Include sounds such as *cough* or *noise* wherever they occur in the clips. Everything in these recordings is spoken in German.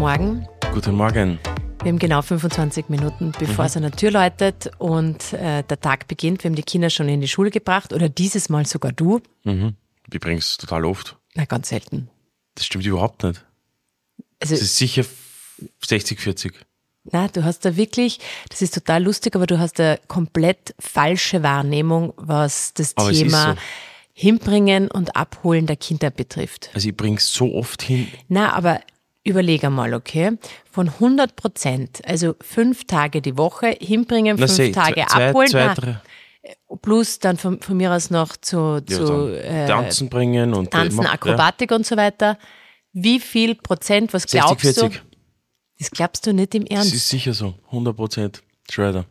Morgen. Guten Morgen. Wir haben genau 25 Minuten, bevor es an der Tür läutet und äh, der Tag beginnt. Wir haben die Kinder schon in die Schule gebracht oder dieses Mal sogar du. Mhm. Ich bring's total oft. Na, ganz selten. Das stimmt überhaupt nicht. Also, Das ist sicher 60, 40. na, du hast da wirklich, das ist total lustig, aber du hast eine komplett falsche Wahrnehmung, was das Aber es Thema. Hinbringen und Abholen der Kinder betrifft. Also ich bring's so oft hin. Na, aber überleg einmal, okay? Von 100 Prozent, also fünf Tage die Woche hinbringen, Na, fünf seh, Tage zwei, abholen, zwei, drei, plus dann von, von mir aus noch zu, ja, zu äh, Tanzen bringen und Tanzen, ja, Akrobatik und so weiter. Wie viel Prozent, was 60, glaubst 40. du? Das glaubst du nicht im Das Ernst. ist sicher so. 100 Prozent. Schreider.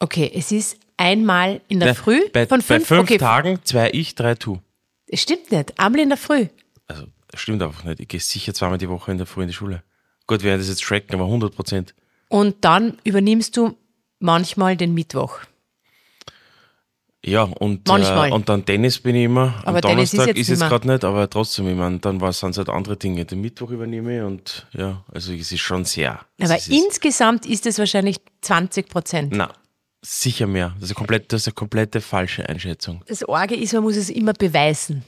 Okay, es ist einmal in der Früh bei, von bei fünf, fünf okay, Tagen, zwei ich, drei du. es stimmt nicht, einmal in der Früh. Also, das stimmt einfach nicht. Ich gehe sicher zweimal die Woche in der Früh in die Schule. Gut, wir werden das jetzt tracken, aber 100 Prozent. Und dann übernimmst du manchmal den Mittwoch. Ja, und, Manchmal. Äh, und dann Tennis bin ich immer. Aber Am Donnerstag jetzt ist jetzt nimmer. gerade nicht, aber trotzdem, ich meine, dann sind es halt andere Dinge. Den Mittwoch übernehme ich und ja, also es ist schon sehr. Aber ist, insgesamt ist es wahrscheinlich 20 Prozent. Na, sicher mehr. Das ist, komplett, das ist eine komplette falsche Einschätzung. Das Orge ist, man muss es immer beweisen.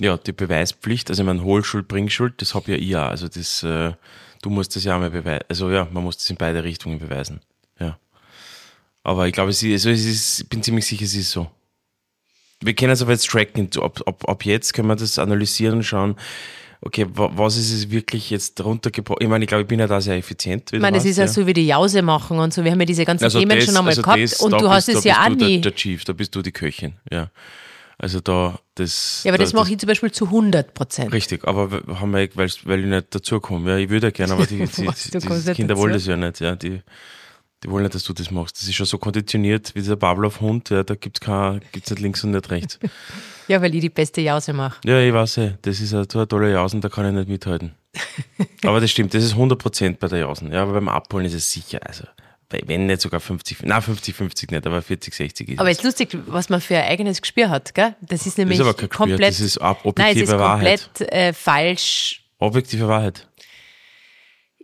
Ja, die Beweispflicht, also ich meine, Hohlschuld, Bringschuld, das habe ja ich auch. Also das, äh, du musst das ja auch mal beweisen. Also ja, man muss das in beide Richtungen beweisen. Ja. Aber ich glaube, es ist, also es ist, ich bin ziemlich sicher, es ist so. Wir können es aber jetzt tracken. Ab, ab, ab jetzt können wir das analysieren und schauen, okay, wa- was ist es wirklich jetzt runtergebrochen? Ich meine, ich glaube, ich bin ja da sehr effizient. Ich meine, es ist ja so wie die Jause machen und so. Wir haben ja diese ganzen Also Themen das- schon einmal also gehabt das, und du hast es ja auch bist du nie. Der, der Chief, da bist du die Köchin, ja. Also da, das. ja, aber da, das mache ich zum Beispiel zu 100 Prozent. Richtig, aber haben wir, weil, weil ich nicht dazukomme. Ja, ich würde ja gerne, aber die, *laughs* die, die, die Kinder wollen das ja nicht. Ja, die, die wollen nicht, dass du das machst. Das ist schon so konditioniert wie dieser Pavlov-Hund. Ja, da gibt's kein, gibt's nicht links und nicht rechts. *laughs* Ja, weil ich die beste Jause mache. Ja, ich weiß ja, das ist eine, eine tolle Jausen, da kann ich nicht mithalten. *laughs* aber das stimmt, das ist 100% bei der Jausen. Ja, aber beim Abholen ist es sicher, also, wenn nicht sogar 50, na 50, 50 nicht, aber 40, 60 ist Aber es. ist lustig, was man für ein eigenes Gespür hat, gell? Das ist nämlich kein Gespür, komplett. das ist ab- nein, es ist objektive komplett äh, falsch. Objektive Wahrheit.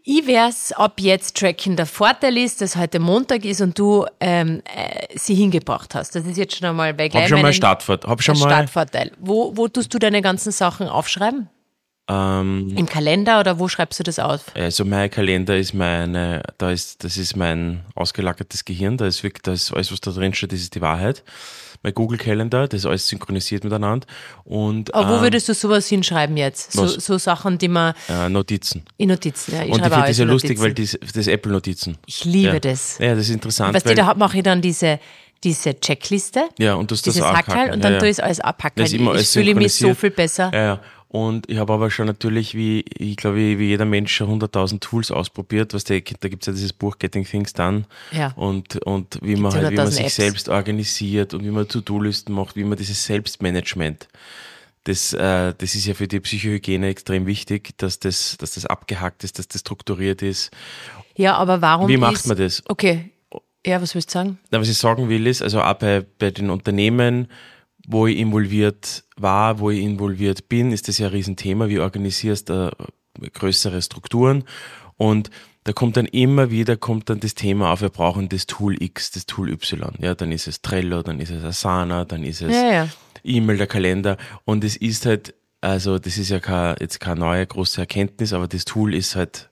Ich wär's ab jetzt tracken. Der Vorteil ist, dass heute Montag ist und du ähm, äh, sie hingebracht hast. Das ist jetzt schon einmal bei Hab gleich schon mal Startfahrt, hab schon mal, Startvorteil. Wo, wo tust du deine ganzen Sachen aufschreiben? Ähm, Im Kalender oder wo schreibst du das auf? Also mein Kalender ist meine, da ist, das ist mein ausgelagertes Gehirn, da ist wirklich, da ist alles, was da drin steht, das ist die Wahrheit. Mein Google-Kalender, das ist alles synchronisiert miteinander. Und Aber wo ähm, würdest du sowas hinschreiben jetzt? So, so Sachen, die man äh, Notizen. in Notizen. Ja, ich und ich finde auch das ja lustig, Notizen. weil das, das Apple-Notizen. Ich liebe ja. das. Ja, das ist interessant. Weißt du, da mache ich dann diese, diese Checkliste, ja, und du hast das dieses abhaken. Hackerl und ja, dann ja. tue ich es alles abhacken. Das ist immer Ich fühle mich so viel besser. Ja, ja. Und ich habe aber schon natürlich, wie ich glaube, wie, jeder Mensch schon 100.000 Tools ausprobiert. Was der, da gibt es ja dieses Buch Getting Things Done. Ja. Und, und wie man, halt, wie man 100.000 sich Apps. selbst organisiert und wie man To-Do-Listen macht, wie man dieses Selbstmanagement. Das, äh, das ist ja für die Psychohygiene extrem wichtig, dass das, dass das abgehackt ist, dass das strukturiert ist. Ja, aber warum Wie ist, macht man das? Okay. Ja, was willst du sagen? Na, was ich sagen will, ist, also auch bei, bei den Unternehmen, wo ich involviert war, wo ich involviert bin, ist das ja ein Riesenthema. Wie organisierst du äh, größere Strukturen? Und da kommt dann immer wieder, kommt dann das Thema auf, wir brauchen das Tool X, das Tool Y. Ja, dann ist es Trello, dann ist es Asana, dann ist es Ja, ja. E-Mail, der Kalender. Und es ist halt, also das ist ja kein, jetzt keine neue große Erkenntnis, aber das Tool ist halt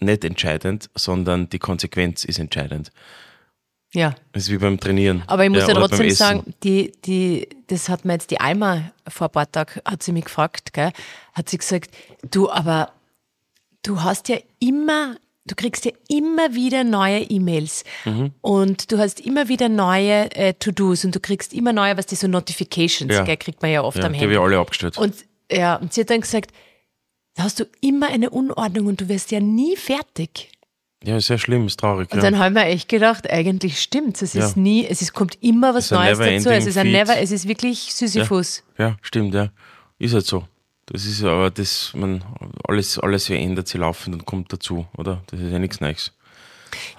nicht entscheidend, sondern die Konsequenz ist entscheidend. Ja. Das ist wie beim Trainieren. Aber ich muss ja, beim trotzdem sagen, die, die, das hat mir jetzt die Alma vor ein paar Tagen, hat sie mich gefragt, gell, hat sie gesagt, du, aber du hast ja immer, du kriegst ja immer wieder neue E-Mails Mhm. und du hast immer wieder neue äh, To-Dos und du kriegst immer neue, was die so Notifications, Ja. gell, kriegt man ja oft ja, am die Handy. habe ich alle abgestellt. Und ja, und sie hat dann gesagt, da hast du immer eine Unordnung und du wirst ja nie fertig. Ja, ist sehr schlimm, ist traurig. Und ja. dann haben wir echt gedacht, eigentlich stimmt's. Es ist Ja. nie, es ist, kommt immer was Neues dazu. Es ist ein feed. Never, es ist wirklich Sisyphus. ja, stimmt, ja. Ist halt so. Das ist aber das, man, alles, alles verändert sich laufend und kommt dazu, oder? Das ist ja nichts Neues.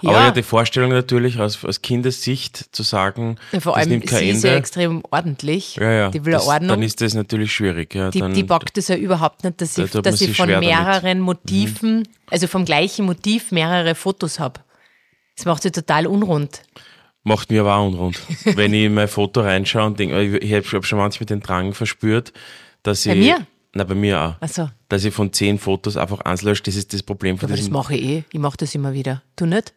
Aber Ja. ja, die Vorstellung natürlich aus, aus Kindessicht zu sagen, Ja, vor das allem, nimmt kein sie ist Ende. ja extrem ordentlich. ja, ja, Die will ja das, Ordnung. Dann ist das natürlich schwierig. Ja, Die, dann, die bockt es ja überhaupt nicht, dass Da ich, man dass ich von schwer damit. Mhm. mehreren Motiven, also vom gleichen Motiv mehrere Fotos habe. Das macht sie total unrund. Macht mir aber auch unrund. *laughs* Wenn ich in mein Foto reinschaue und denke, ich habe hab schon manchmal den Drang verspürt, dass ich. Bei mir? Nein, bei mir auch. Ach so. Dass ich von zehn Fotos einfach eins lösche, das ist das Problem von Aber das mache ich eh. Ich mache das immer wieder. Du nicht?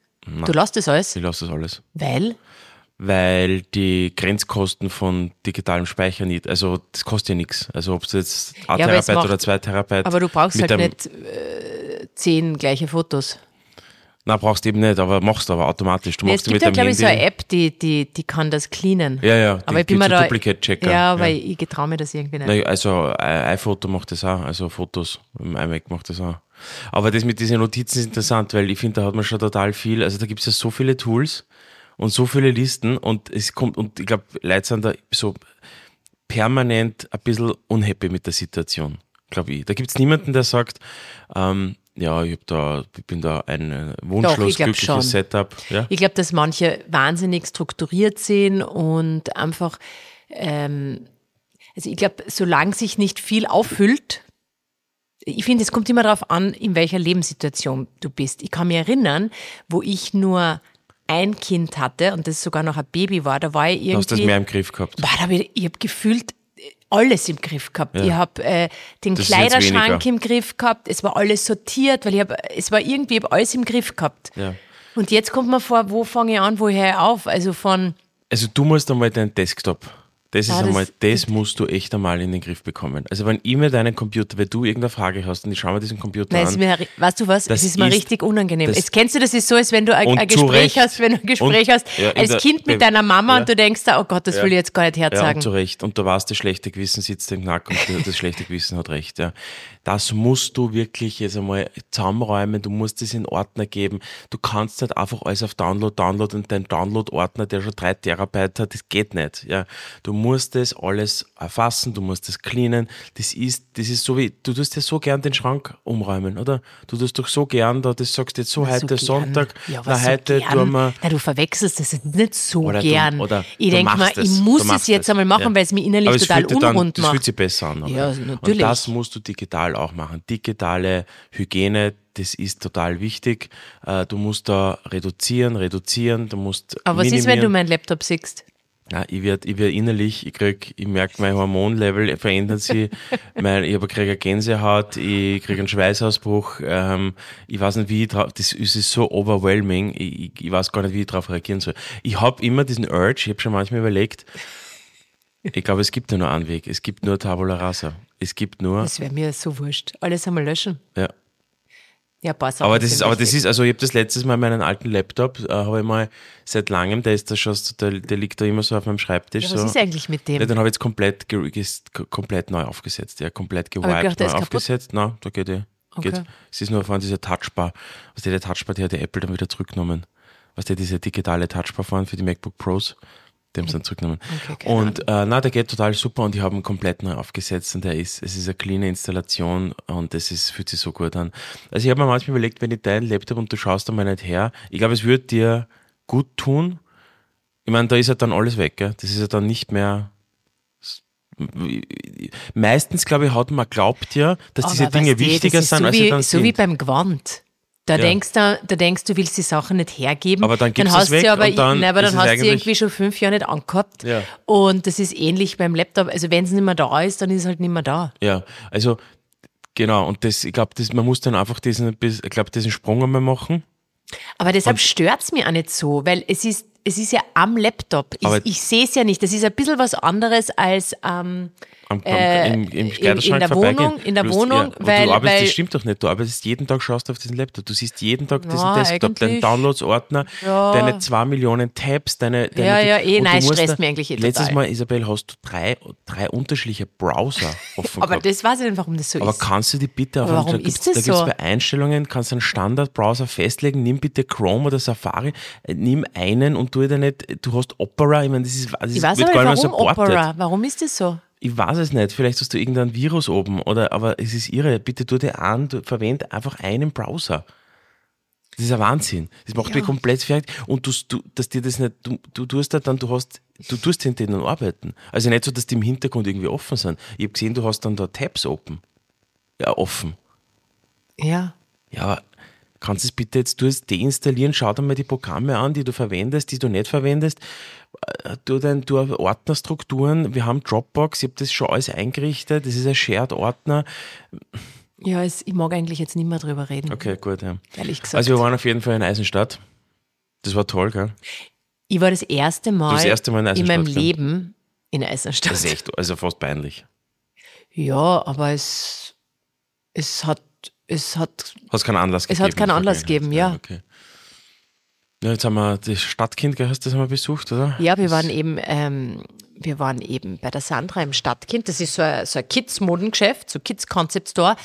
Du lässt das alles? Ich lasse das alles. Weil? Weil die Grenzkosten von digitalem Speicher nicht, also das kostet ja nichts. Also ob es jetzt ein Ja, Terabyte macht- oder zwei Terabyte. Aber du brauchst mit halt nicht äh, zehn gleiche Fotos. Nein, brauchst du eben nicht, aber machst du aber automatisch. Du Nee, machst es gibt ja, glaube ich, so eine App, die, die, die kann das cleanen. Ja, ja, Aber ich bin mir da. Duplicate-Checker, Ja, ja. weil ich getraue mir das irgendwie nicht. Nein, also iPhoto macht das auch, also Fotos im iMac macht das auch. Aber das mit diesen Notizen ist interessant, weil ich finde, da hat man schon total viel, also da gibt es ja so viele Tools und so viele Listen und es kommt, und ich glaube, Leute sind da so permanent ein bisschen unhappy mit der Situation, glaube ich. Da gibt es niemanden, der sagt, ähm, ja, ich, da, ich bin da ein äh, wunschlos glückliches schon. Setup. Ja? Ich glaube, dass manche wahnsinnig strukturiert sind und einfach, ähm, also ich glaube, solange sich nicht viel auffüllt, ich finde, es kommt immer darauf an, in welcher Lebenssituation du bist. Ich kann mich erinnern, wo ich nur ein Kind hatte und das sogar noch ein Baby war, da war ich irgendwie. Du hast das mehr im Griff gehabt. Boah, da hab ich ich habe gefühlt alles im Griff gehabt. Ich habe äh, den Das Kleiderschrank im Griff gehabt. Es war alles sortiert, weil ich hab, es war irgendwie ich hab alles im Griff gehabt. Ja. Und jetzt kommt man vor, wo fange ich an, wo ich auf? Also von Also du musst einmal deinen Desktop. Das ist Ah, das- einmal, das musst du echt einmal in den Griff bekommen. Also wenn ich mir deinen Computer, wenn du irgendeine Frage hast und ich schaue mir diesen Computer Nein, es ist an, mir, weißt du was? Das es ist mir ist- richtig unangenehm. Jetzt kennst du das ist so, als wenn du ein, ein Gespräch hast, wenn du ein Gespräch Und- hast, ja, als der- Kind mit ja. deiner Mama Ja. und du denkst da, oh Gott, das Ja. will ich jetzt gar nicht Ja, und herzagen. zu Recht. Und du weißt, das schlechte Gewissen sitzt im Nacken und das schlechte Gewissen hat recht. Ja. Das musst du wirklich jetzt einmal zusammenräumen. Du musst es in Ordner geben. Du kannst nicht einfach alles auf Download, Download und dein Download-Ordner, der schon drei Terabyte hat, das geht nicht. Ja. Du musst das alles erfassen, du musst das cleanen. Das ist, das ist so wie, du tust ja so gern den Schrank umräumen, oder? Du tust doch so gern, da das sagst jetzt so So heute gern. Sonntag, Ja, na so heute gern. tun wir. Na, du verwechselst das nicht so Oder du- gern. oder ich du denke mal, ich. Du muss es jetzt es. einmal machen, Ja. weil es mich innerlich Aber total sich dann, unrund das macht. fühlt sich besser an. nachher. Ja, natürlich. Und das musst du digital auch machen. Digitale Hygiene, das ist total wichtig. Äh, Du musst da reduzieren, reduzieren, du musst Aber was ist, minimieren. wenn du meinen Laptop siehst? Ja, ich werde ich werd innerlich, ich krieg, ich merke, mein Hormonlevel verändert sich, *laughs* mein, ich kriege eine Gänsehaut, ich kriege einen Schweißausbruch, ähm, ich weiß nicht, wie ich drauf, das ist, so overwhelming, ich, ich, ich weiß gar nicht, wie ich darauf reagieren soll. Ich habe immer diesen Urge, ich habe schon manchmal überlegt, ich glaube, es gibt ja nur einen Weg, es gibt nur Tabula Rasa, es gibt nur, Das wäre mir so wurscht. Alles einmal löschen. ja. Ja, passt. Aber das ist, aber das ist, also ich habe das letztes Mal meinen alten Laptop, äh, habe ich mal seit langem, der ist da schon, so- der, der liegt da immer so auf meinem Schreibtisch. ja, so. was ist eigentlich mit dem? Ja, den habe ich jetzt komplett, komplett neu aufgesetzt. Ja, komplett gewiped, der neu ist kaputt. aufgesetzt. Nein, da geht eh. Okay. Geht. Es ist nur vorhin diese Touchbar. Was die, der Touchbar, die hat die Apple dann wieder zurückgenommen. Was die, diese digitale Touchbar vorhin für die MacBook Pros, die haben sie dann zurückgenommen. Okay, und äh, na, der geht total super und ich habe ihn komplett neu aufgesetzt und der ist, es ist eine cleane Installation und es ist, fühlt sich so gut an. Also ich habe mir manchmal überlegt, wenn ich deinen Laptop und du schaust da mal nicht her, ich glaube, es würde dir gut tun. Ich meine, da ist ja dann alles weg, gell? Das ist ja dann nicht mehr. Meistens, glaube ich, hat man glaubt ja, dass diese Aber Dinge weißt du, wichtiger das sind, so als wie, sie dann so sind. wie beim Gewand. Da, Ja. denkst du, da denkst du, willst die Sachen nicht hergeben. Aber dann du hast es weg sie aber, dann nein, aber dann hast du irgendwie schon fünf Jahre nicht angehabt. Ja. Und das ist ähnlich beim Laptop. Also wenn es nicht mehr da ist, dann ist es halt nicht mehr da. Ja, also genau, und das, ich glaube, man muss dann einfach diesen, ich glaube, diesen Sprung einmal machen. Aber deshalb stört es mich auch nicht so, weil es ist, es ist ja am Laptop. Ich, ich sehe es ja nicht. Das ist ein bisschen was anderes als ähm, Am, am, Äh, im, im in- der. Wohnung- in der Wohnung, und weil- du arbeitest, weil- das stimmt doch nicht. Du arbeitest jeden Tag, schaust auf diesen Laptop. Du siehst jeden Tag diesen Ja, Desktop, deinen. Downloads-Ordner, Ja. deine zwei Millionen Tabs, deine. deine Ja, ja, eh, nein, es stresst mich eigentlich eh Letztes total. Mal, Isabel, hast du drei, drei unterschiedliche Browser *laughs* offen aber gehabt. das weiß ich nicht, warum das so Aber ist. kannst du die bitte auf Aber einen- warum da ist da gibt's so? bei Einstellungen, kannst du einen Standardbrowser festlegen, nimm bitte Chrome oder Safari, äh, nimm einen und tu dir nicht, du hast Opera, ich meine, das ist, das ich weiß wird aber gar nicht, mehr warum supported. Opera. Warum ist das so? Ich weiß es nicht, vielleicht hast du irgendein Virus oben oder, aber es ist irre, bitte tu dir an, du verwend einfach einen Browser. Das ist ein Wahnsinn. Das macht Ja. mich komplett fertig. Und du, du, dass dir das nicht, du, du tust da dann, du hast, du tust hinter denen arbeiten. Also nicht so, dass die im Hintergrund irgendwie offen sind. Ich habe gesehen, du hast dann da Tabs open. Ja, offen. Ja. Ja, aber kannst du es bitte jetzt du deinstallieren? Schau dir mal die Programme an, die du verwendest, die du nicht verwendest. Äh, Du, dein, du Ordnerstrukturen, wir haben Dropbox, ich habe das schon alles eingerichtet, das ist ein Shared-Ordner. Ja, es, ich mag eigentlich jetzt nicht mehr drüber reden, Okay, gut, ja. ehrlich gesagt. Also wir waren auf jeden Fall in Eisenstadt. Das war toll, gell? ich war das erste Mal, Das erste Mal in in meinem gell? Leben in Eisenstadt. Das ist echt, also fast peinlich. Ja, aber es, es hat, es hat, Hast keinen Anlass Es gegeben? hat keinen in Anlass gegeben, ja. Okay. Ja, jetzt haben wir das Stadtkind, hast du das haben wir besucht, oder? ja, wir waren eben, ähm, wir waren eben bei der Sandra im Stadtkind. Das ist so ein, so ein Kids-Modengeschäft, so Kids-Concept-Store.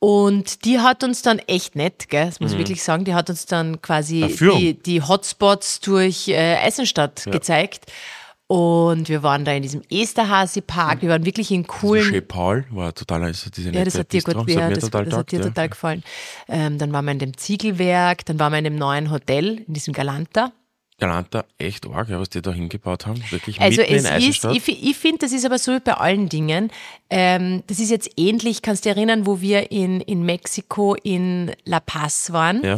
Und die hat uns dann echt nett, gell, das muss ich wirklich sagen, die hat uns dann quasi die, die Hotspots durch äh, Eisenstadt gezeigt. Und wir waren da in diesem Esterhazy-Park, wir waren wirklich in coolen Chez Paul war total, also diese Ja, das hat dir gut das hat ja, das, total das hat dir taugt, ja. total gefallen. Ähm, dann waren wir in dem Ziegelwerk, dann waren wir in dem neuen Hotel, in diesem Galanta. Galanta, echt arg, ja, was die da hingebaut haben. Wirklich Also es ist, ich, ich finde, das ist aber so wie bei allen Dingen. Ähm, das ist jetzt ähnlich, kannst du dich erinnern, wo wir in, in Mexiko in La Paz waren. Ja.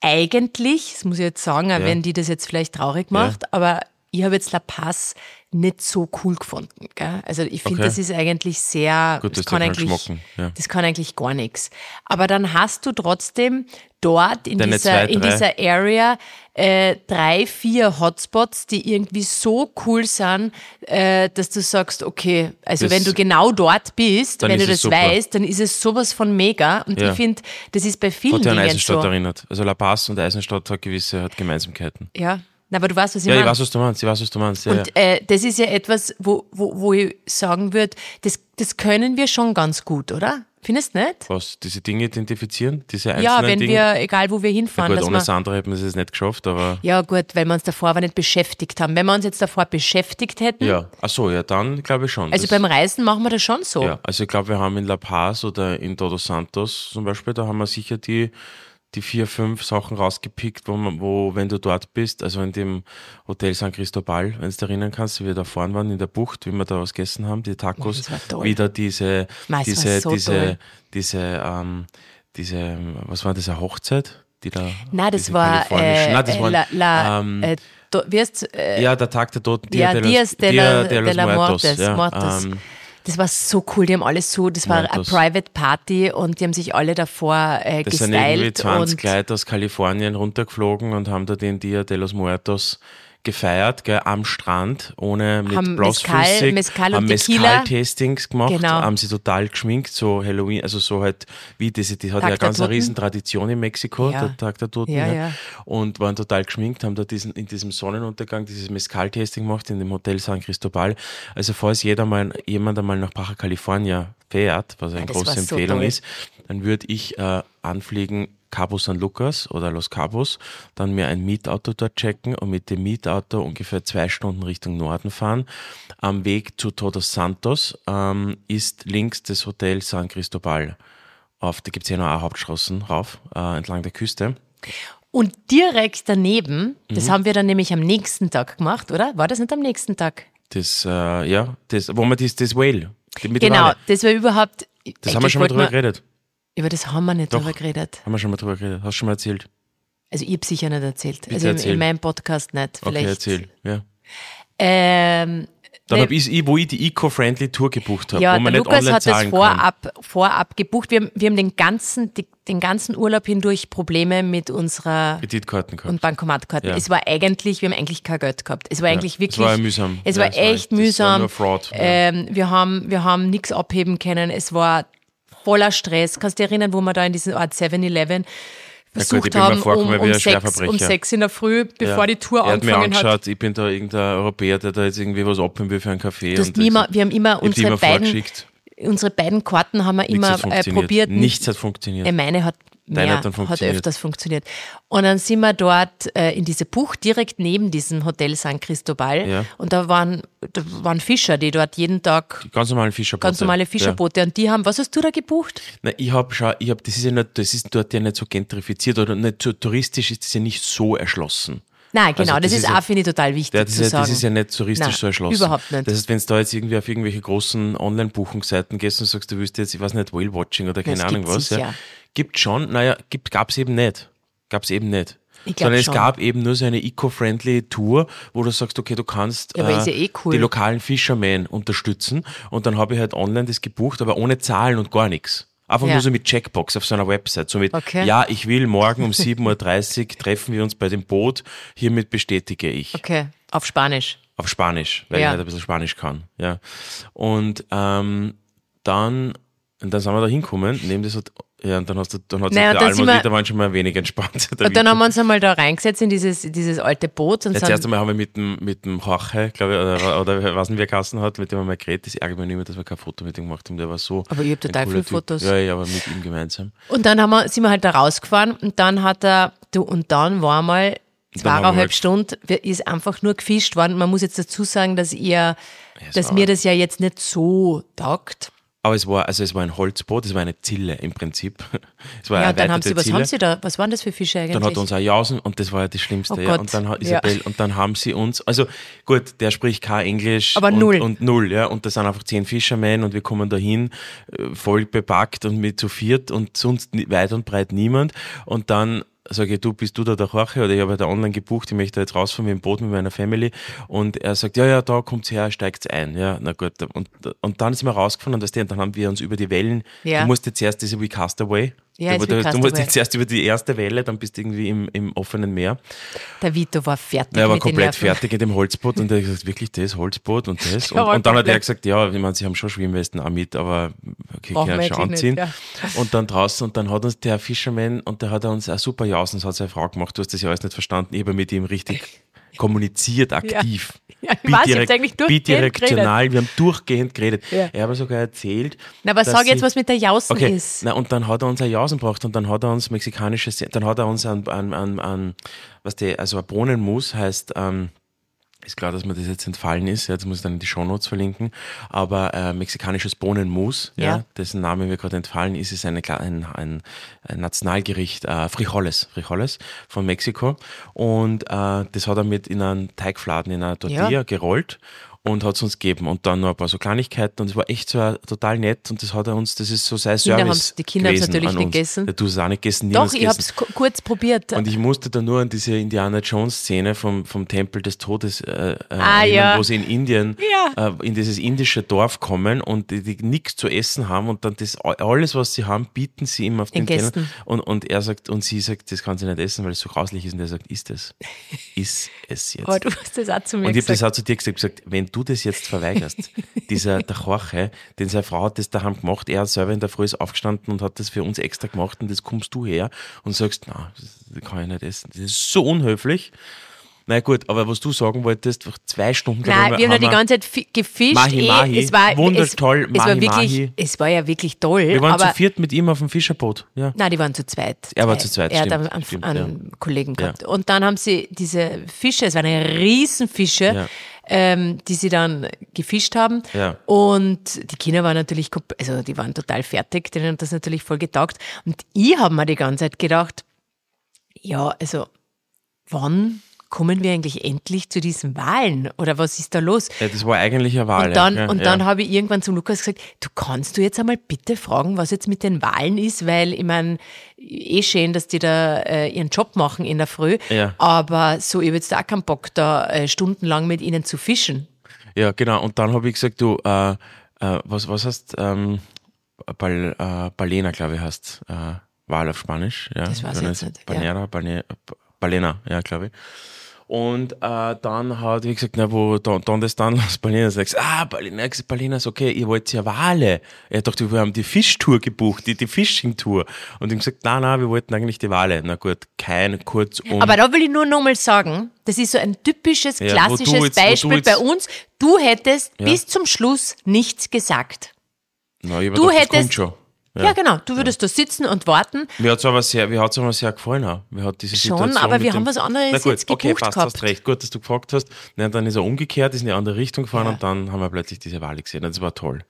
Eigentlich, das muss ich jetzt sagen, auch Ja. wenn die das jetzt vielleicht traurig macht, aber ich habe jetzt La Paz nicht so cool gefunden. Gell? Also ich finde, Okay. das ist eigentlich sehr, Gut, das, das kann eigentlich, ja. das kann eigentlich gar nichts. Aber dann hast du trotzdem dort in Deine dieser, zwei, in dieser Area äh, drei, vier Hotspots, die irgendwie so cool sind, äh, dass du sagst, okay, also Das- wenn du genau dort bist, wenn du das super. weißt, dann ist es sowas von mega. Und Ja. ich finde, das ist bei vielen Hat ja an Dingen Eisenstadt so. erinnert. Also La Paz und Eisenstadt hat gewisse hat Gemeinsamkeiten. Ja, Na, aber du weißt, was ich Ja, ich meine. weiß, was du meinst. Ich weiß, was du meinst. Ja, Und äh, das ist ja etwas, wo, wo, wo ich sagen würde, das, das können wir schon ganz gut, oder? Findest du nicht? ja. Was, diese Dinge identifizieren, diese einzelnen Ja, wenn Dinge. wir, egal wo wir ja, hinfahren, gut, dass ohne wir, Sandra hätten wir es jetzt nicht geschafft, aber ja gut, weil wir uns davor aber nicht beschäftigt haben. Wenn wir uns jetzt davor beschäftigt hätten, ja. Ach so, ja, dann glaube ich schon. also beim Reisen machen wir das schon so. Ja, also ich glaube, wir haben in La Paz oder in Todos Santos zum Beispiel, da haben wir sicher die, die vier, fünf Sachen rausgepickt, wo, man, wo, wenn du dort bist, also in dem Hotel San Cristobal, wenn du dich erinnern kannst, wie wir da vorne waren in der Bucht, wie wir da was gegessen haben, die Tacos, toll. wieder diese, Mei, es war diese, so diese, toll. diese, ähm, diese, was war das, eine Hochzeit? Die da, Nein, das war, äh, Nein, das äh, waren, la, la, ähm, äh, do, heißt's, äh, ja, der Tag der Toten, ja, de los- Dias de Dia la, de de los la Muertos, Mortes. ja, Mortes. ähm, das war so cool, die haben alles so, das war eine. Private Party und die haben sich alle davor äh, Das sind irgendwie gestylt 20 und Leute aus Kalifornien runtergeflogen und haben da den Dia de los Muertos gefeiert, gell, am Strand, ohne mit Haben Bloßflüssig, Mezcal- Mezcal haben. Mezcal-Tastings gemacht, Genau. haben sie total geschminkt, so Halloween, also so halt, wie diese, die hat Tag ja ganz eine riesen Tradition in Mexiko, Ja. der Tag der Toten, Ja, ja, und waren total geschminkt, haben da diesen, in diesem Sonnenuntergang dieses Mezcal-Tasting gemacht in dem Hotel San Cristobal. Also falls jeder mal, jemand einmal nach Baja California fährt, was eine große so Empfehlung toll. ist, dann würde ich äh, anfliegen Cabo San Lucas oder Los Cabos, dann mir ein Mietauto dort checken und mit dem Mietauto ungefähr zwei Stunden Richtung Norden fahren. Am Weg zu Todos Santos ähm, ist links das Hotel San Cristobal. Auf, da gibt es ja noch eine Hauptstraßen rauf, äh, entlang der Küste. Und direkt daneben, das Mhm. haben wir dann nämlich am nächsten Tag gemacht, oder? War das nicht am nächsten Tag? Das, äh, ja, das, wo man das, das Whale, mit Genau, das war überhaupt. das haben wir schon mal drüber geredet. Über das haben wir nicht Doch. drüber geredet. Haben wir schon mal drüber geredet. Hast du schon mal erzählt? Also ich habe sicher nicht erzählt. also in, erzähl. in meinem Podcast nicht. Okay, Vielleicht. erzähl. Ja. Ähm, Dann habe ich, wo ich die Eco-Friendly Tour gebucht habe, ja, wo man nicht Lukas online hat das kann. vorab, vorab gebucht. Wir, haben- wir haben den ganzen, den ganzen Urlaub hindurch Probleme mit unserer Kreditkarten gehabt. und Bankomatkarten. Ja. Es war eigentlich, wir haben eigentlich kein Geld gehabt. Es war eigentlich es wirklich. war ja mühsam. Es Ja, war es war echt war mühsam. nur Fraud, ja. Ähm, wir haben, wir haben nichts abheben können. Es war voller Stress. Kannst du dich erinnern, wo wir da in diesem Art 7-Eleven gut, ich versucht bin mir haben, um, um, sechs, um sechs in der Früh, bevor die Tour er hat mir angefangen hat. angeschaut, ich bin da irgendein Europäer, der da jetzt irgendwie was abnehmen will für einen Kaffee. Du hast und immer, wir haben immer unsere immer beiden, unsere beiden Karten haben wir Nichts immer hat äh, probiert. Nichts hat funktioniert. Äh, meine hat, Deiner mehr, hat dann hat funktioniert. öfters funktioniert. Und dann sind wir dort äh, in diese Bucht direkt neben diesem Hotel San Cristobal. Ja. Und da waren, da waren Fischer, die dort jeden Tag Ganz normale Fischerboote. ganz normale Fischerboote. Und die haben, was hast du da gebucht? Ja. Nein, ich habe schon, ich habe, das ist ja nicht, das ist dort ja nicht so gentrifiziert oder nicht so touristisch ist das ja nicht so erschlossen. Nein, genau, Also das, das ist ist ja- auch, finde ich, total wichtig Ja, das, zu ist ja, sagen. das ist ja nicht touristisch Nein, so erschlossen. überhaupt nicht. Das heißt, wenn du da jetzt irgendwie auf irgendwelche großen Online-Buchungsseiten gehst und sagst, du willst jetzt, ich weiß nicht, Whale-Watching oder keine Das Ahnung was, ja, sicher. Gibt schon, naja, gibt, gab's eben nicht. Gab's eben nicht. Sondern es schon. gab eben nur so eine eco-friendly Tour, wo du sagst, okay, du kannst Ja, ist ja eh cool. die lokalen Fishermen unterstützen. Und dann habe ich halt online das gebucht, aber ohne Zahlen und gar nichts. Einfach Ja. nur so mit Checkbox auf so einer Website. So mit, Okay. ja, ich will morgen um 7.30 Uhr *laughs* treffen wir uns bei dem Boot. Hiermit bestätige ich Okay, auf Spanisch. auf Spanisch, weil Ja. ich halt ein bisschen Spanisch kann. Ja. Und ähm, dann, und dann sind wir da hingekommen, neben das hat, ja, und dann hast du, dann hat sich Naja, der sind Alma wir- und waren schon mal ein wenig entspannt. Der *laughs* Und dann haben wir uns einmal da reingesetzt in dieses, dieses alte Boot und Jetzt sind, erst einmal haben wir mit dem, mit dem Jorge, glaube ich, oder, oder was denn wir Kassen hat, mit dem haben wir geredet. Das ärgert mich nicht mehr, dass wir kein Foto mit ihm gemacht haben. Der war so. Aber ich hab ein total viele. Fotos. Ja, ja, aber mit ihm gemeinsam. Und dann haben wir, sind wir halt da rausgefahren und dann hat er, du, und dann war mal zweieinhalb halt- Stunden, ist einfach nur gefischt worden. Man muss jetzt dazu sagen, dass ihr, dass war- mir das ja jetzt nicht so taugt. Aber es war, also es war ein Holzboot, es war eine Zille im Prinzip. *laughs* Es war Ja, dann haben sie, was Zille. haben sie da, was waren das für Fische eigentlich? Dann hat uns auch Jausen und das war ja das Schlimmste. Oh ja. Und dann hat ja. Isabel und dann haben sie uns, also gut, der spricht kein Englisch. Aber und, null. Und null, ja. Und das sind einfach zehn Fishermen und wir kommen da hin, äh, voll bepackt und mit zu viert und sonst weit und breit niemand. Und dann sage ich, du, bist du da der Jorge? Oder ich habe da online gebucht, ich möchte da jetzt rausfahren mit dem Boot mit meiner Family. Und er sagt, ja, ja, da kommt's her, steigt's ein. Ja, na gut. Und, und dann sind wir rausgefahren und, weißt du, und dann haben wir uns über die Wellen, Ja. du musst jetzt erst diese wie Castaway, Ja, du, ist wie du, musst Castaway. jetzt erst über die erste Welle, dann bist du irgendwie im, im offenen Meer. Der Vito war fertig Ja, er war komplett fertig in dem Holzboot und er hat gesagt, wirklich das Holzboot und das. *laughs* Und, Ja, und dann hat er gesagt, ja, ich meine, sie haben schon Schwimmwesten auch mit, aber okay, wir wir schon anziehen. nicht, Und dann draußen und dann hat uns der Fisherman und der hat uns auch super Jausen, das hat seine Frau gemacht, du hast das ja alles nicht verstanden, ich habe mit ihm richtig kommuniziert, aktiv. Ja, *laughs* ich weiß, habt eigentlich durchgehend bidirektional, wir haben durchgehend geredet. Ja. Er hat sogar erzählt. Na, aber sag jetzt, was mit der Jausen Okay, ist. na, und dann hat er uns ein Jausen gebracht und dann hat er uns mexikanisches, dann hat er uns ein, ein, ein, ein was die, also ein Bohnenmus heißt, ähm, ist klar, dass mir das jetzt entfallen ist, jetzt muss ich dann in die Shownotes verlinken, aber äh, mexikanisches Bohnenmus, ja. Ja. dessen Name mir gerade entfallen ist, ist eine, ein, ein, ein Nationalgericht, äh, Frijoles, Frijoles von Mexiko und äh, das hat er mit in einen Teigfladen, in einer Tortilla Ja. gerollt und hat es uns gegeben und dann noch ein paar so Kleinigkeiten und es war echt so äh, total nett und das hat er uns, das ist so sein Kinder Service die Kinder haben's gewesen natürlich nicht gegessen. Ja, du hast es auch nicht gegessen, Doch, ich habe es kurz probiert. Und ich musste da nur an diese Indiana Jones Szene vom, vom Tempel des Todes äh, äh, Ah, erinnern, ja. wo sie in Indien Ja. äh, in dieses indische Dorf kommen und die, die nichts zu essen haben und dann das alles, was sie haben, bieten sie ihm auf den, Den Teller. Und, und er sagt, und sie sagt, das kann sie nicht essen, weil es so grauslich ist. Und er sagt, isst es. Iss es jetzt. aber *laughs* du hast das auch zu mir Und ich habe das auch zu dir gesagt, gesagt, wenn du das jetzt verweigerst, *laughs* dieser, der Jorge, den seine Frau hat das daheim gemacht, er selber in der Früh ist aufgestanden und hat das für uns extra gemacht und jetzt kommst du her und sagst, na, das kann ich nicht essen. Das ist so unhöflich. Na gut, aber was du sagen wolltest, zwei Stunden, glaub Nein, wir haben ja die ganze Zeit fi- gefischt. Mahi, eh. Mahi. Es war, Wundertoll, es, es war wirklich, Mahi. Es war ja wirklich toll. Wir waren zu viert mit ihm auf dem Fischerboot. Ja. Nein, die waren zu zweit. Er war zu zweit, Er hat stimmt, einen, einen, stimmt, einen Kollegen Ja. gehabt. Und dann haben sie diese Fische, es waren Riesenfische, Ja. Ähm, die sie dann gefischt haben. Ja. Und die Kinder waren natürlich, also die waren total fertig, denen hat das natürlich voll getaugt. Und ich habe mir die ganze Zeit gedacht, ja, also wann kommen wir eigentlich endlich zu diesen Wahlen? Oder was ist da los? Ja, das war eigentlich eine Wahl. Und dann, ja, und ja. dann habe ich irgendwann zum Lukas gesagt, du kannst du jetzt einmal bitte fragen, was jetzt mit den Wahlen ist, weil ich meine, eh schön, dass die da äh, ihren Job machen in der Früh, Ja. aber so, ich habe jetzt auch keinen Bock, da äh, stundenlang mit ihnen zu fischen. Ja, genau. Und dann habe ich gesagt, du, äh, äh, was, was heißt, ähm, Bal, äh, Balena, glaube ich, heißt äh, Wahl auf Spanisch. Ja. Das weiß ich jetzt nicht, Balena, Balena, Balena, ja, glaube ich. Und äh, dann hat ich gesagt, na, wo, don, donde están las Balenas? Ich gesagt, ah, gesagt, Balenas, okay, ihr wollt ja Wale. Er dachte, wir haben die Fischtour gebucht, die, die Fishing-Tour. Und ich gesagt, nein, nein, wir wollten eigentlich die Wale. Na gut, kein, kurzum. Aber da will ich nur nochmal sagen, das ist so ein typisches, Ja, klassisches jetzt- wo du Beispiel jetzt- bei uns. Du hättest Ja. bis zum Schluss nichts gesagt. na, ich du gedacht, das hättest- schon. Ja, genau. Du würdest da sitzen und warten. Mir hat es aber sehr, mir hat's aber sehr gefallen. Auch. Mir hat diese Schon, Situation aber wir haben was anderes Na gut, jetzt okay, gebucht passt, gehabt. hast recht. Gut, dass du gefragt hast. Nein, dann ist er umgekehrt, ist in die andere Richtung gefahren Ja. und dann haben wir plötzlich diese Wale gesehen. Das war toll.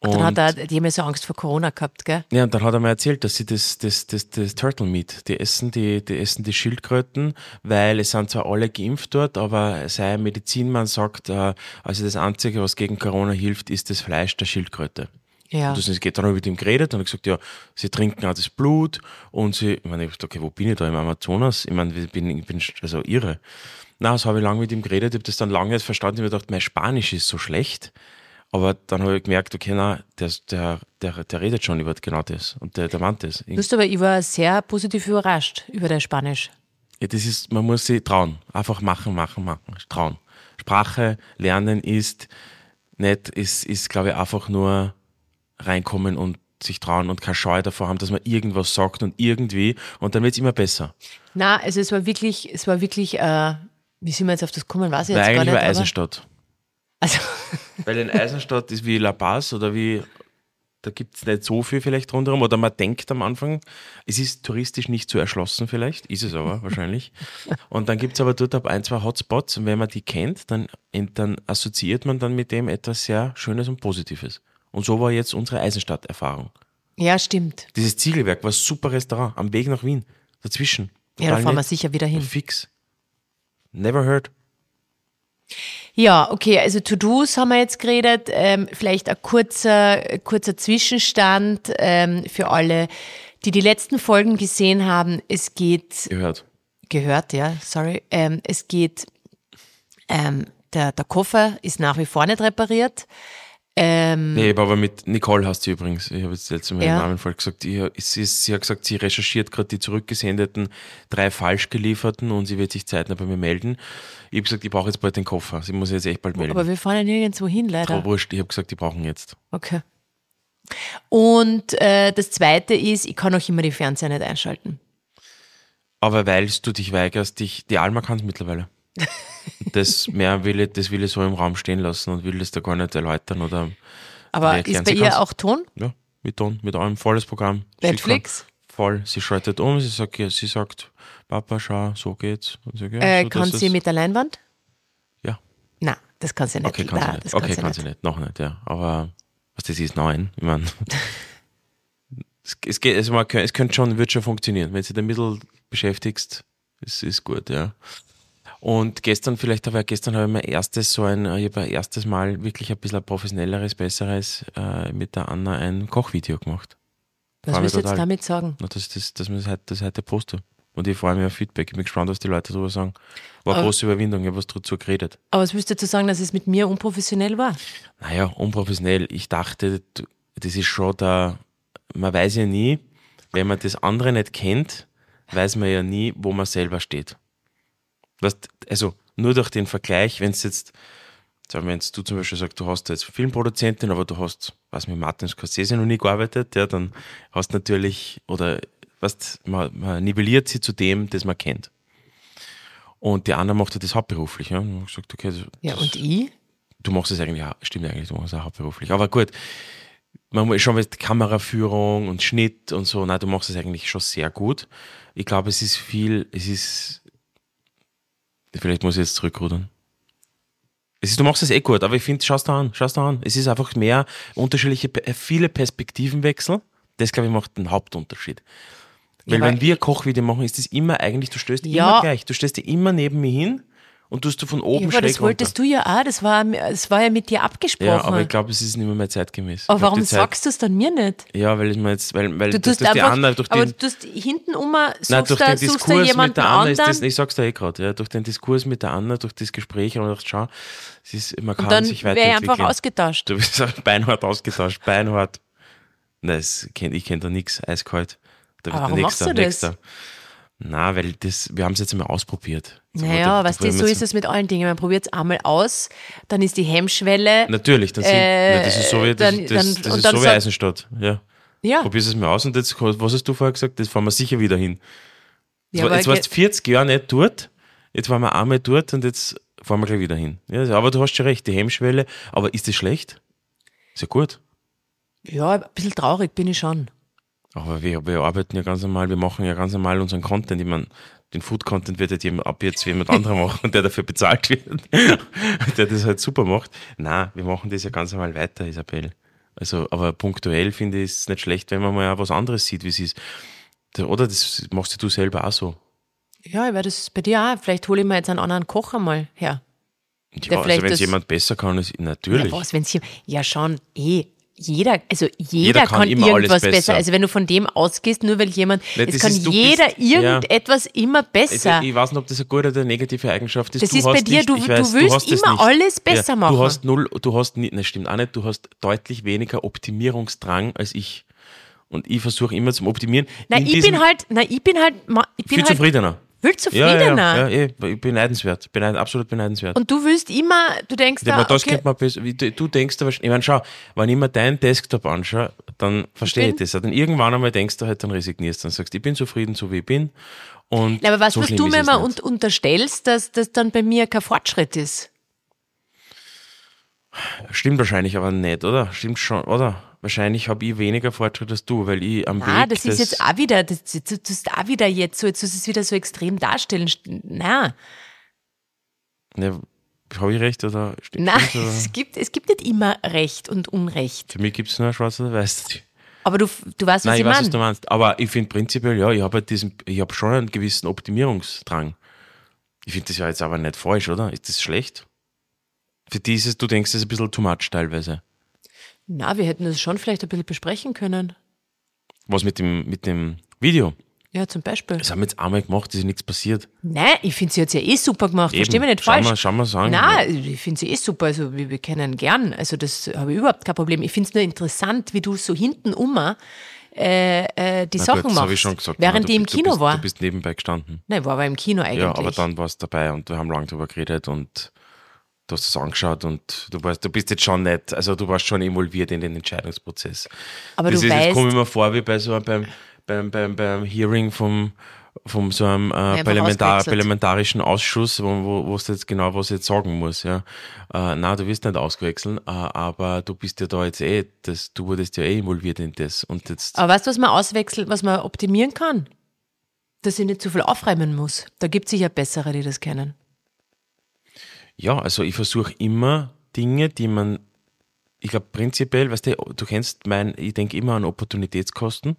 Dann Und- hat er, die haben ja so Angst vor Corona gehabt, gell? Ja, und dann hat er mir erzählt, dass sie das, das, das, das Turtle Meat, die essen die, die essen die Schildkröten, weil es sind zwar alle geimpft dort, aber sein Medizinmann sagt, äh, also das Einzige, was gegen Corona hilft, ist das Fleisch der Schildkröte. Ja. Und das ist, geht dann habe ich mit ihm geredet und gesagt, ja, sie trinken auch das Blut und sie, ich meine, ich gesagt, okay, wo bin ich da im Amazonas? Ich meine, ich bin, ich bin also irre. Na, das habe ich lange mit ihm geredet, ich habe das dann lange jetzt verstanden, ich habe gedacht, mein Spanisch ist so schlecht. Aber dann habe ich gemerkt, okay, na, der, der, der, der redet schon über genau das und der, der meint das. Du hast aber, ich war sehr positiv überrascht über dein Spanisch. Ja, das ist, man muss sich trauen. Einfach machen, machen, machen. Trauen. Sprache lernen ist nicht, ist, ist glaube ich, einfach nur reinkommen und sich trauen und keine Scheu davor haben, dass man irgendwas sagt und irgendwie und dann wird es immer besser. Na, also es war wirklich, es war wirklich, äh, wie sind wir jetzt auf das kommen, weiß ich Weil jetzt gar eigentlich nicht. war Eisenstadt. Also, *laughs* Weil in Eisenstadt ist wie La Paz oder wie, da gibt es nicht so viel vielleicht rundherum oder man denkt am Anfang, es ist touristisch nicht so erschlossen vielleicht, ist es aber wahrscheinlich. *laughs* Und dann gibt es aber dort ab ein, zwei Hotspots und wenn man die kennt, dann, dann assoziiert man dann mit dem etwas sehr Schönes und Positives. Und so war jetzt unsere Eisenstadt-Erfahrung. ja, stimmt. Dieses Ziegelwerk war ein super Restaurant am Weg nach Wien, dazwischen. Ja, da fahren wir sicher wieder hin. Fix. Never heard. Ja, okay, also To-Dos haben wir jetzt geredet. Ähm, vielleicht ein kurzer, kurzer Zwischenstand ähm, für alle, die die letzten Folgen gesehen haben. Es geht, Gehört. gehört, ja, sorry. Ähm, es geht, ähm, der, der Koffer ist nach wie vor nicht repariert. Ähm, Nee, aber mit Nicole hast du übrigens, ich habe jetzt letztes Mal Ja. den Namen voll gesagt, ich, sie, sie hat gesagt, sie recherchiert gerade die zurückgesendeten drei falsch gelieferten und sie wird sich zeitnah bei mir melden. Ich habe gesagt, ich brauche jetzt bald den Koffer. Sie muss jetzt echt bald melden. aber wir fahren ja nirgendwo hin, leider. Frau Wurscht, ich habe gesagt, die brauchen jetzt. Okay. Und äh, das Zweite ist, ich kann auch immer die Fernseher nicht einschalten. Aber weil du dich weigerst, dich, die Alma kann es mittlerweile. Das mehr will ich, das will ich so im Raum stehen lassen und will das da gar nicht erläutern oder Aber ist bei Sie ihr kann's. auch Ton? ja, mit Ton, mit allem, volles Programm. Sie Netflix? kann- Voll, sie schaltet um, sie sagt, sie sagt, Papa, schau, so geht's. Und ich sag, ja, Äh, so, kann sie mit der Leinwand? Ja. Nein, das kann sie nicht. Okay, kann Nein, sie nicht. Okay, sie kann sie nicht. Noch nicht, ja. Aber was das ist, neun. Ich meine, *laughs* es, es geht, es, man, kann- es könnte schon, wird schon funktionieren. Wenn du dich damit beschäftigst, es ist gut, ja. Und gestern, vielleicht habe ich gestern habe ich mein erstes, so ein, ich habe erstes Mal wirklich ein bisschen ein professionelleres, besseres äh, mit der Anna ein Kochvideo gemacht. Was willst du jetzt damit sagen? Na, dass, das, dass wir das heute, das heute poste. Und ich freue mich auf Feedback. Ich bin gespannt, was die Leute darüber sagen. War eine Aber- große Überwindung, ich habe was dazu geredet. Aber was willst du dazu sagen, dass es mit mir unprofessionell war? Naja, unprofessionell. Ich dachte, das ist schon da, man weiß ja nie, wenn man das andere nicht kennt, weiß man ja nie, wo man selber steht. Was, also nur durch den Vergleich, wenn es jetzt, sagen wir, wenn du zum Beispiel sagst, du hast jetzt Filmproduzentin, aber du hast, was mit Martin Scorsese noch nie gearbeitet, ja, dann hast natürlich, oder was, man, man nivelliert sie zu dem, das man kennt. Und die andere macht das hauptberuflich. Ja. Und gesagt, okay, das, Ja, und ich? du machst es eigentlich, stimmt eigentlich, du machst es auch hauptberuflich. Aber gut, man muss schon mit Kameraführung und Schnitt und so, nein, du machst es eigentlich schon sehr gut. Ich glaube, es ist viel, es ist, vielleicht muss ich jetzt zurückrudern. Es ist, du machst es eh gut, aber ich finde, schau es da an, schau da an. Es ist einfach mehr unterschiedliche, äh, viele Perspektivenwechsel. Das, glaube ich, macht den Hauptunterschied. Weil Ja, wenn wir Kochvideo machen, ist es immer eigentlich, du stößt Ja. immer gleich. Du stößt dir immer neben mir hin und tust du von oben Ja, aber schräg das wolltest du ja auch, das war, das war ja mit dir abgesprochen. ja, aber ich glaube, es ist nicht mehr, mehr zeitgemäß. aber warum die Zeit, sagst du es dann mir nicht? Ja, weil ich mir jetzt, weil, weil Du das, tust das die einfach, andere, durch aber den, du tust hinten um, nein, suchst, durch da, den Diskurs jemanden mit der Anna ist anderen das, ich sag's dir eh gerade, ja, durch den Diskurs mit der Anna, durch das Gespräch, und ich dachte, schau, es ist, man kann und dann sich wäre ich einfach weiterentwickeln. ausgetauscht. Du bist auch *laughs* beinhart ausgetauscht, beinhart. Nein, kenn, ich kenne da nichts, eiskalt. Da wird Aber der warum Nächste, machst du das? Nächster. Na, weil das, wir haben es jetzt einmal ausprobiert. So, Naja, da- weißt so ist es mit allen Dingen. Man probiert es einmal aus, dann ist die Hemmschwelle. Natürlich, dann sind, Äh, na, das ist so wie, das, dann- das, das ist so wie Eisenstadt. Ja. Ja, Probier's es mal aus und jetzt, was hast du vorher gesagt? Das fahren wir sicher wieder hin. Jetzt, Ja, war, aber jetzt warst du 40 Jahre nicht dort, jetzt waren wir einmal dort und jetzt fahren wir gleich wieder hin. Ja, aber du hast schon recht, die Hemmschwelle, aber ist das schlecht? Ist ja gut. Ja, ein bisschen traurig bin ich schon. Aber wir, wir arbeiten ja ganz normal, wir machen ja ganz normal unseren Content. Ich meine, den Food-Content wird jetzt jemand, ab jetzt jemand anderer *laughs* machen, der dafür bezahlt wird, *laughs* der das halt super macht. Na, wir machen das ja ganz normal weiter, Isabel. Also, aber punktuell finde ich es nicht schlecht, wenn man mal was anderes sieht, wie es ist. Oder das machst du selber auch so. Ja, ich werde das bei dir auch. Vielleicht hole ich mir jetzt einen anderen Koch einmal her. Ja, also wenn es jemand besser kann, ist natürlich. Ja, was, wenn's, ja schon, eh, jeder, also jeder, jeder kann, kann irgendwas besser. besser. Also wenn du von dem ausgehst, nur weil jemand, ja, es kann jeder bist, irgendetwas ja. immer besser. Also ich weiß nicht, ob das eine gute oder eine negative Eigenschaft ist. Das du ist bei dir, nicht, du, weiß, du willst du immer alles besser machen. Du hast null, du hast nicht, das stimmt auch nicht, du hast deutlich weniger Optimierungsdrang als ich. Und ich versuche immer zum Optimieren. Nein, ich bin halt, nein, ich bin halt, ich bin viel halt, zufriedener. Will zufriedener. Ja, ja, ja, ich beneidenswert, beneid, absolut beneidenswert. Und du willst immer, du denkst ja, da, das okay. man du, du denkst da, ich meine, schau, wenn ich mir deinen Desktop anschaue, dann verstehe ich, ich das. Dann irgendwann einmal denkst du halt, dann resignierst, dann sagst, ich bin zufrieden, so wie ich bin. Und ja, aber was, so was du mir immer un unterstellst, dass das dann bei mir kein Fortschritt ist? Stimmt wahrscheinlich aber nicht, oder? Stimmt schon, oder? Wahrscheinlich habe ich weniger Fortschritt als du, weil ich am Na, Weg. das ist jetzt auch wieder, das, das, das ist auch wieder jetzt so, jetzt ist es wieder so extrem darstellen. Na. Ne, habe ich recht oder stimmt Nein, oder? Es, gibt, es gibt nicht immer Recht und Unrecht. Für mich gibt es nur schwarz oder weiß. Aber du, du weißt, was Nein, ich, ich weiß, mein. was du meinst. Aber ich finde prinzipiell, ja, ich habe halt diesen, ich habe schon einen gewissen Optimierungsdrang. Ich finde das ja jetzt aber nicht falsch, oder? Ist das schlecht? Für dieses, du denkst, das ist ein bisschen too much teilweise. Na, wir hätten das schon vielleicht ein bisschen besprechen können. Was mit dem, mit dem Video? Ja, zum Beispiel. Das haben wir jetzt einmal gemacht, ist ja nichts passiert. Nein, ich finde sie jetzt ja eh super gemacht. Verstehen wir nicht falsch. Schauen wir, schauen wir sagen. Nein, ich finde sie eh super. Also wir, wir kennen gern. Also das habe ich überhaupt kein Problem. Ich finde es nur interessant, wie du so hinten um äh, äh, die Na Sachen gut, machst. Ich schon gesagt, während die im Kino bist, war. Du bist nebenbei gestanden. Nein, war aber im Kino eigentlich. Ja, aber dann warst du dabei und wir haben lange darüber geredet und du hast es angeschaut und du weißt, du bist jetzt schon nicht, also du warst schon involviert in den Entscheidungsprozess. Aber das du ist, weißt, das kommt mir vor wie bei so einem, beim, beim, beim, beim Hearing vom, vom so einem äh, Parlamentar parlamentarischen Ausschuss, wo, wo, du jetzt genau was jetzt sagen muss, ja. Äh, na, du wirst nicht ausgewechseln, äh, aber du bist ja da jetzt eh, das, du wurdest ja eh involviert in das und jetzt. Aber weißt du, was man auswechseln, was man optimieren kann? Dass ich nicht zu viel aufräumen muss. Da gibt es sicher bessere, die das kennen. Ja, also ich versuche immer Dinge, die man, ich glaube prinzipiell, weißt du, du kennst mein, ich denke immer an Opportunitätskosten.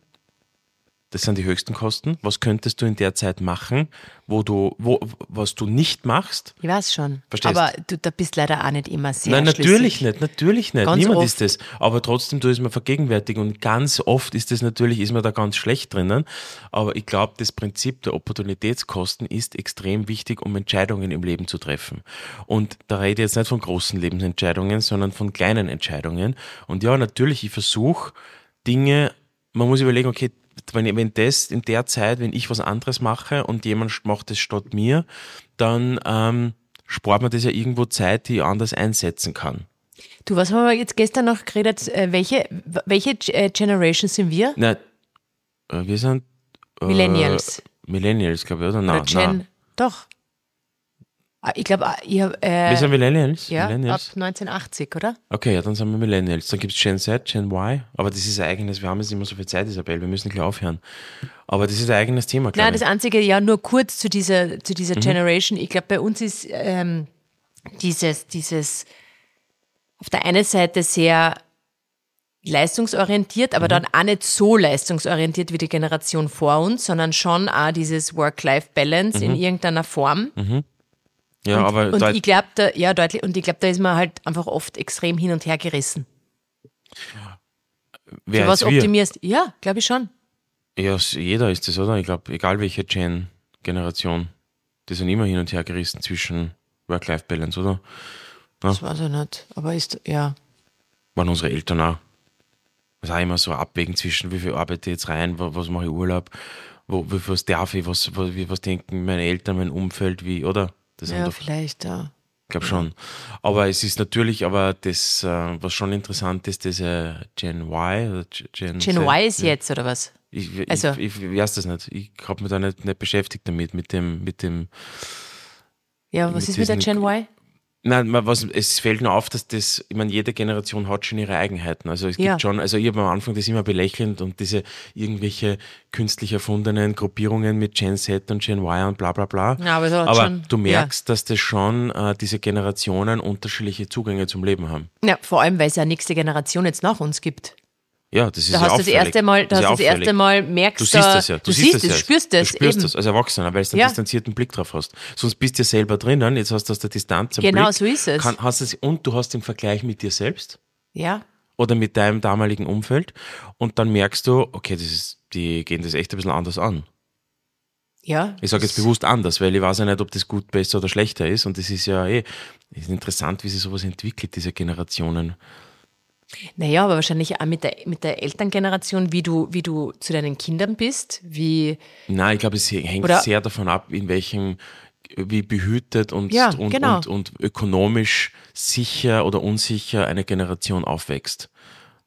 Das sind die höchsten Kosten. Was könntest du in der Zeit machen, wo du, wo, was du nicht machst? Ich weiß schon. Verstehst? Aber du da bist leider auch nicht immer sehr Nein, natürlich schlüssig. nicht, natürlich nicht. Ganz Niemand oft. ist das. Aber trotzdem, du ist mir vergegenwärtigen und ganz oft ist das natürlich, ist man da ganz schlecht drinnen. Aber ich glaube, das Prinzip der Opportunitätskosten ist extrem wichtig, um Entscheidungen im Leben zu treffen. Und da rede ich jetzt nicht von großen Lebensentscheidungen, sondern von kleinen Entscheidungen. Und ja, natürlich, ich versuche Dinge, man muss überlegen, okay, wenn, wenn das in der Zeit, wenn ich was anderes mache und jemand macht das statt mir, dann ähm, spart man das ja irgendwo Zeit, die ich anders einsetzen kann. Du, was haben wir jetzt gestern noch geredet? Äh, welche, welche äh, Generation sind wir? Na, äh, wir sind äh, Millennials. Millennials, glaube ich, oder? Nein, oder Gen, nein. Doch. Ah, ich glaube, ah, ich habe. Äh, wir sind Millennials? Ja, Millennials? ab 1980, oder? Okay, ja, dann sind wir Millennials. Dann gibt es Gen Z, Gen Y. Aber das ist ein eigenes, wir haben jetzt nicht mehr so viel Zeit, Isabel, wir müssen gleich aufhören. Aber das ist ein eigenes Thema, Nein, das einzige, ja, nur kurz zu dieser, zu dieser mhm. Generation. Ich glaube, bei uns ist ähm, dieses, dieses auf der einen Seite sehr leistungsorientiert, aber mhm. dann auch nicht so leistungsorientiert wie die Generation vor uns, sondern schon auch dieses Work-Life-Balance mhm. in irgendeiner Form. Mhm. Ja, und, aber und ich glaube, da, ja, deutlich, und ich glaube, da ist man halt einfach oft extrem hin und her gerissen. Wer Für was optimierst? Ja, glaube ich schon. Ja, jeder ist das, oder? Ich glaube, egal welche Gen-Generation, die sind immer hin und her gerissen zwischen Work-Life-Balance, oder? Ja? Das weiß ich nicht, aber ist, ja. Waren unsere Eltern auch. Es auch immer so abwägen zwischen, wie viel arbeite ich jetzt rein, was, was mache ich Urlaub, wo, wie, was darf ich, was, was, was denken meine Eltern, mein Umfeld, wie, oder? Das ja, vielleicht, ja. Ich glaube schon. Aber es ist natürlich, aber das, äh, was schon interessant ist, diese Gen Y oder Gen, Gen Y ist jetzt, oder was? Ich, also. ich, ich, weiß das nicht. Ich habe mich da nicht, nicht beschäftigt damit, mit dem, mit dem. Ja, was ist mit der Gen Y? Nein, was, es fällt nur auf, dass das, ich meine, jede Generation hat schon ihre Eigenheiten. Also es gibt Ja. schon, also ich habe am Anfang das immer belächelnd und diese irgendwelche künstlich erfundenen Gruppierungen mit Gen Z und Gen Y und bla bla bla. Ja, aber aber schon- du merkst, dass das schon äh, diese Generationen unterschiedliche Zugänge zum Leben haben. Ja, vor allem, weil es ja nächste Generation jetzt nach uns gibt. Ja, das ist Da ja hast du das auffällig. erste Mal, da Das hast ist du das auffällig. erste Mal merkst Du siehst das ja. Du, siehst siehst das ja. spürst das Du spürst eben. das als Erwachsener, weil du einen Ja. distanzierten Blick drauf hast. Sonst bist du ja selber drinnen, jetzt hast du aus der Distanz einen Genau Blick. so ist es. Kann, hast es. Und du hast den Vergleich mit dir selbst Ja, oder mit deinem damaligen Umfeld und dann merkst du, okay, das ist, die gehen das echt ein bisschen anders an. ja. Ich sage jetzt bewusst anders, weil ich weiß ja nicht, ob das gut, besser oder schlechter ist und das ist ja eh ist interessant, wie sich sowas entwickelt, diese Generationen. Naja, aber wahrscheinlich auch mit der, mit der Elterngeneration, wie du, wie du zu deinen Kindern bist, wie, Nein, ich glaube, es hängt Oder- sehr davon ab, in welchem, wie behütet und, Ja, und, genau. und, und ökonomisch sicher oder unsicher eine Generation aufwächst.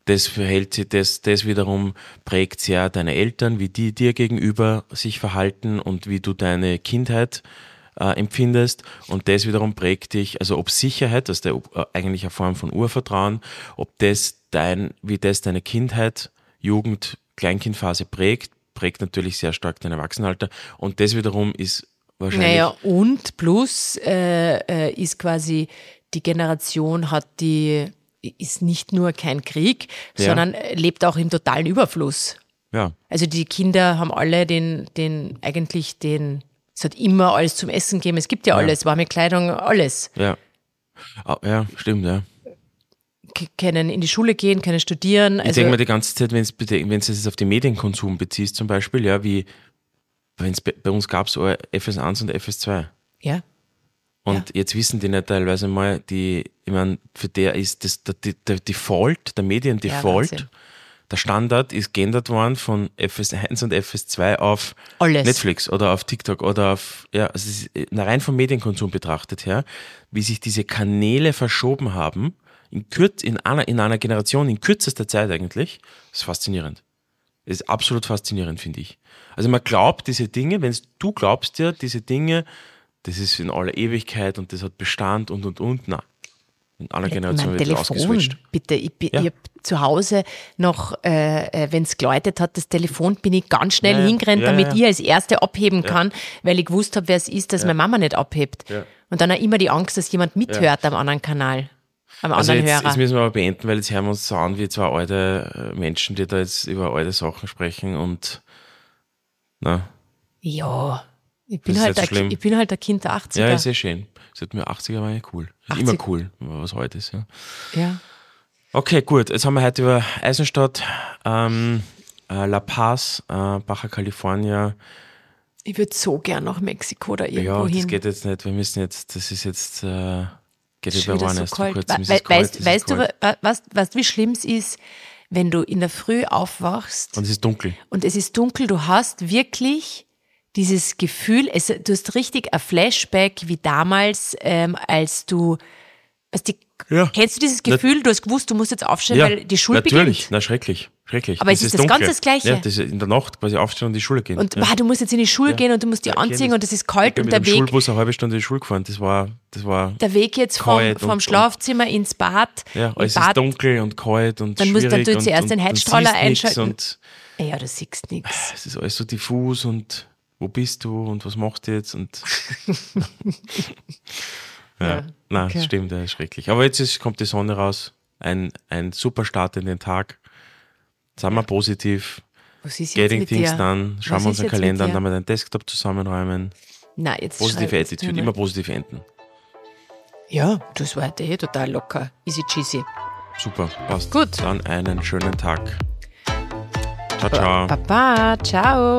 Das verhält sich, das, das wiederum prägt sehr deine Eltern, wie die dir gegenüber sich verhalten und wie du deine Kindheit äh, empfindest. Und das wiederum prägt dich, also ob Sicherheit, das ist der, äh, eigentlich eine Form von Urvertrauen, ob das dein, wie das deine Kindheit, Jugend, Kleinkindphase prägt, prägt natürlich sehr stark dein Erwachsenenalter. Und das wiederum ist wahrscheinlich. naja, und plus äh, äh, ist quasi die Generation hat die, ist nicht nur kein Krieg, Ja. sondern lebt auch im totalen Überfluss. Ja, Also die Kinder haben alle den, den, eigentlich den, es hat immer alles zum Essen gegeben, es gibt ja, alles, warme Kleidung, alles. ja. Ah, Ja, stimmt, ja. K können in die Schule gehen, können studieren. Ich Also, denke mir die ganze Zeit, wenn es wenn es jetzt auf den Medienkonsum beziehst, zum Beispiel, ja, wie wenn es bei, bei uns gab es FS1 und FS2. ja. Und jetzt wissen die nicht teilweise mal, die, ich meine, für der ist das der, der, Default, der Mediendefault, Wahnsinn. Der Standard ist geändert worden von FS1 und FS2 auf Alles. Netflix oder auf TikTok oder auf, ja, also es ist na, rein vom Medienkonsum betrachtet her, wie sich diese Kanäle verschoben haben, in, kürz, in, einer, in einer Generation, in kürzester Zeit eigentlich, das ist faszinierend. Das ist absolut faszinierend, finde ich. Also man glaubt diese Dinge, wenn du glaubst ja, diese Dinge, das ist in aller Ewigkeit und das hat Bestand und und und, na, in einer Generation mein wird das Telefon, ausgeswitcht. bitte. Ich, Ja. ich habe zu Hause noch, äh, wenn es geläutet hat, das Telefon, bin ich ganz schnell Ja, ja. hingerannt, Ja, damit ja. ich als Erste abheben kann, weil ich gewusst habe, wer es ist, dass meine Mama nicht abhebt. Ja. Und dann auch immer die Angst, dass jemand mithört am anderen Kanal, am Also anderen jetzt, Hörer. jetzt müssen wir aber beenden, weil jetzt hören wir uns so an wie zwei alte äh, Menschen, die da jetzt über alte Sachen sprechen und na, ja, ich bin, Das halt ein, ich bin halt ein Kind der 80er. ja, ist sehr schön. Seit mir 80er war ja cool. Ist 80 immer cool, was heute ist, ja. ja. Okay, gut. Jetzt haben wir heute über Eisenstadt, ähm, äh, La Paz, äh, Baja California. Ich würde so gern nach Mexiko oder Ja, irgendwo das hin. geht jetzt nicht. Wir müssen jetzt, das ist jetzt, äh, geht wieder One so kalt. kurz. We- weißt, weißt du, was, was, wie schlimm es ist, wenn du in der Früh aufwachst Und es ist dunkel. und es ist dunkel, du hast wirklich dieses Gefühl, es, du hast richtig ein Flashback wie damals, ähm, als du, als die, Ja. kennst du dieses Gefühl, du hast gewusst, du musst jetzt aufstehen, Ja, weil die Schule natürlich. beginnt. Na, schrecklich. Schrecklich. Aber es ist das dunkel. ganz das Gleiche. Ja, das ist in der Nacht quasi aufstehen und in die Schule gehen. Und ja. wow, du musst jetzt in die Schule gehen und du musst die Ja, ich anziehen und es ist kalt ich bin und der Weg, Schulbus eine halbe Stunde in die Schule gefahren. Das war, das war, der Weg jetzt vom, vom und- Schlafzimmer ins Bad, ja, alles Bad ist dunkel und kalt und Dann musst- dann tut und, zuerst den Heizstrahler einschalten. Und ja, du siehst nichts. es ist alles so diffus und wo bist du und was machst du jetzt und *laughs* ja, Ja, nein, okay. das stimmt, das ist schrecklich. Aber jetzt ist, kommt die Sonne raus, ein, ein super Start in den Tag. Sind wir positiv, Was ist jetzt getting mit things dir? done, schauen Was wir unseren jetzt Kalender an, dann wir den Desktop zusammenräumen. Nein, jetzt Positive jetzt Attitude, immer positiv enden. Ja, das war heute eh total locker. Easy cheesy. Super, passt. Gut. Dann einen schönen Tag. Ciao, ciao. Baba, ciao.